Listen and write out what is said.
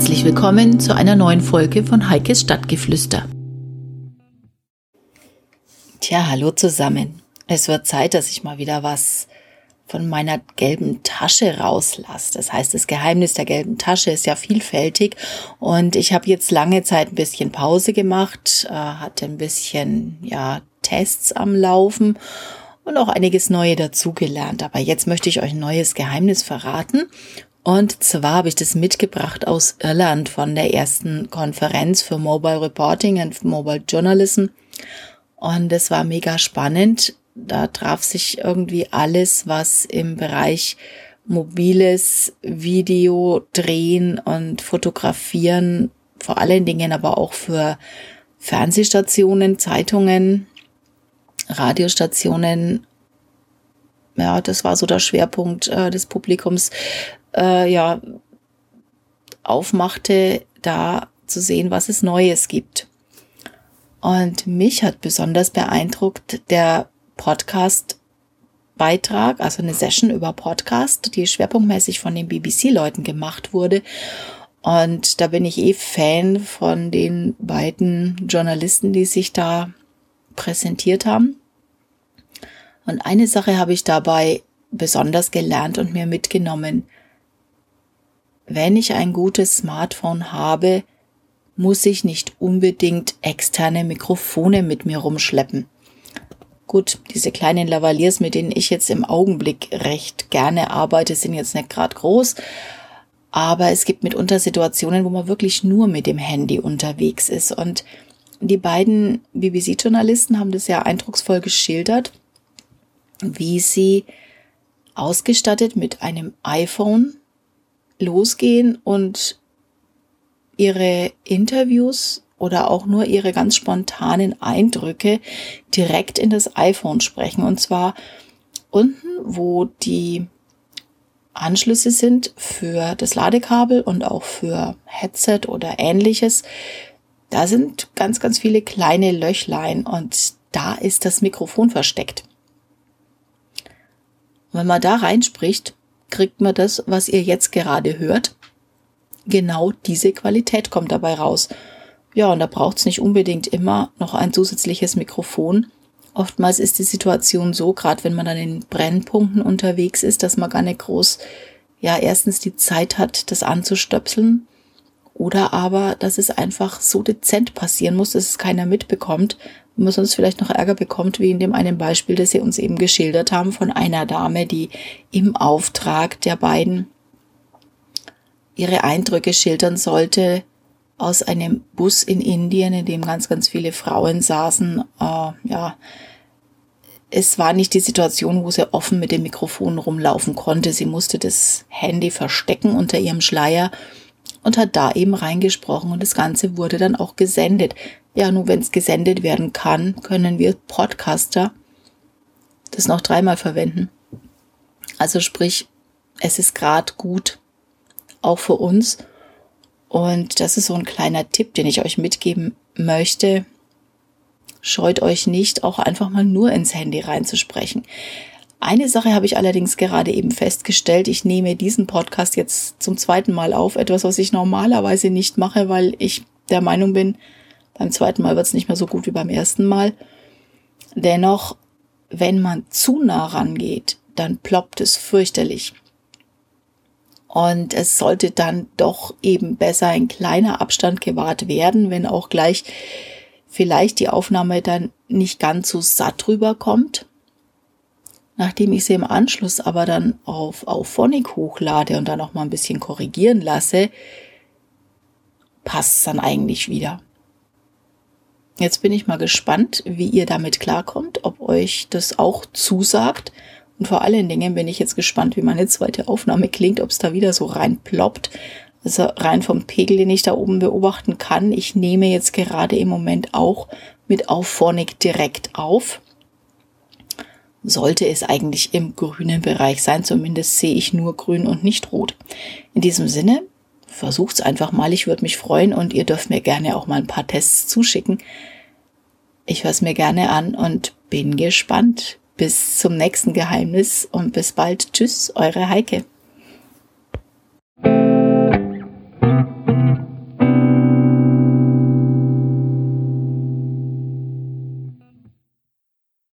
Herzlich willkommen zu einer neuen Folge von Heikes Stadtgeflüster. Tja, hallo zusammen. Es wird Zeit, dass ich mal wieder was von meiner gelben Tasche rauslasse. Das heißt, das Geheimnis der gelben Tasche ist ja vielfältig und ich habe jetzt lange Zeit ein bisschen Pause gemacht, äh, hatte ein bisschen ja Tests am Laufen und auch einiges Neue dazugelernt. Aber jetzt möchte ich euch ein neues Geheimnis verraten und zwar habe ich das mitgebracht aus Irland von der ersten Konferenz für Mobile Reporting and Mobile Journalism. Und es war mega spannend. Da traf sich irgendwie alles, was im Bereich mobiles Video drehen und fotografieren, vor allen Dingen aber auch für Fernsehstationen, Zeitungen, Radiostationen. Ja, das war so der Schwerpunkt äh, des Publikums äh, ja aufmachte, da zu sehen, was es Neues gibt. Und mich hat besonders beeindruckt der Podcast Beitrag, also eine Session über Podcast, die schwerpunktmäßig von den BBC-Leuten gemacht wurde. Und da bin ich eh Fan von den beiden Journalisten, die sich da präsentiert haben. Und eine Sache habe ich dabei besonders gelernt und mir mitgenommen wenn ich ein gutes Smartphone habe, muss ich nicht unbedingt externe Mikrofone mit mir rumschleppen. Gut, diese kleinen Lavaliers, mit denen ich jetzt im Augenblick recht gerne arbeite, sind jetzt nicht gerade groß. Aber es gibt mitunter Situationen, wo man wirklich nur mit dem Handy unterwegs ist. Und die beiden BBC-Journalisten haben das ja eindrucksvoll geschildert, wie sie ausgestattet mit einem iPhone losgehen und ihre Interviews oder auch nur ihre ganz spontanen Eindrücke direkt in das iPhone sprechen. Und zwar unten, wo die Anschlüsse sind für das Ladekabel und auch für Headset oder ähnliches. Da sind ganz, ganz viele kleine Löchlein und da ist das Mikrofon versteckt. Und wenn man da reinspricht, kriegt man das, was ihr jetzt gerade hört. Genau diese Qualität kommt dabei raus. Ja, und da braucht es nicht unbedingt immer noch ein zusätzliches Mikrofon. Oftmals ist die Situation so, gerade wenn man dann in Brennpunkten unterwegs ist, dass man gar nicht groß, ja, erstens die Zeit hat, das anzustöpseln oder aber, dass es einfach so dezent passieren muss, dass es keiner mitbekommt, und man sonst vielleicht noch Ärger bekommt, wie in dem einen Beispiel, das Sie uns eben geschildert haben, von einer Dame, die im Auftrag der beiden ihre Eindrücke schildern sollte aus einem Bus in Indien, in dem ganz, ganz viele Frauen saßen. Äh, ja, es war nicht die Situation, wo sie offen mit dem Mikrofon rumlaufen konnte. Sie musste das Handy verstecken unter ihrem Schleier und hat da eben reingesprochen und das Ganze wurde dann auch gesendet. Ja, nur wenn es gesendet werden kann, können wir Podcaster das noch dreimal verwenden. Also sprich, es ist gerade gut, auch für uns. Und das ist so ein kleiner Tipp, den ich euch mitgeben möchte. Scheut euch nicht, auch einfach mal nur ins Handy reinzusprechen. Eine Sache habe ich allerdings gerade eben festgestellt. Ich nehme diesen Podcast jetzt zum zweiten Mal auf. Etwas, was ich normalerweise nicht mache, weil ich der Meinung bin, beim zweiten Mal wird es nicht mehr so gut wie beim ersten Mal. Dennoch, wenn man zu nah rangeht, dann ploppt es fürchterlich. Und es sollte dann doch eben besser ein kleiner Abstand gewahrt werden, wenn auch gleich vielleicht die Aufnahme dann nicht ganz so satt rüberkommt. Nachdem ich sie im Anschluss aber dann auf, auf Phonic hochlade und dann noch mal ein bisschen korrigieren lasse, passt es dann eigentlich wieder. Jetzt bin ich mal gespannt, wie ihr damit klarkommt, ob euch das auch zusagt. Und vor allen Dingen bin ich jetzt gespannt, wie meine zweite Aufnahme klingt, ob es da wieder so reinploppt. Also rein vom Pegel, den ich da oben beobachten kann. Ich nehme jetzt gerade im Moment auch mit Auphonic direkt auf sollte es eigentlich im grünen Bereich sein. Zumindest sehe ich nur grün und nicht rot. In diesem Sinne, versucht's einfach mal. Ich würde mich freuen und ihr dürft mir gerne auch mal ein paar Tests zuschicken. Ich höre es mir gerne an und bin gespannt. Bis zum nächsten Geheimnis und bis bald. Tschüss, eure Heike.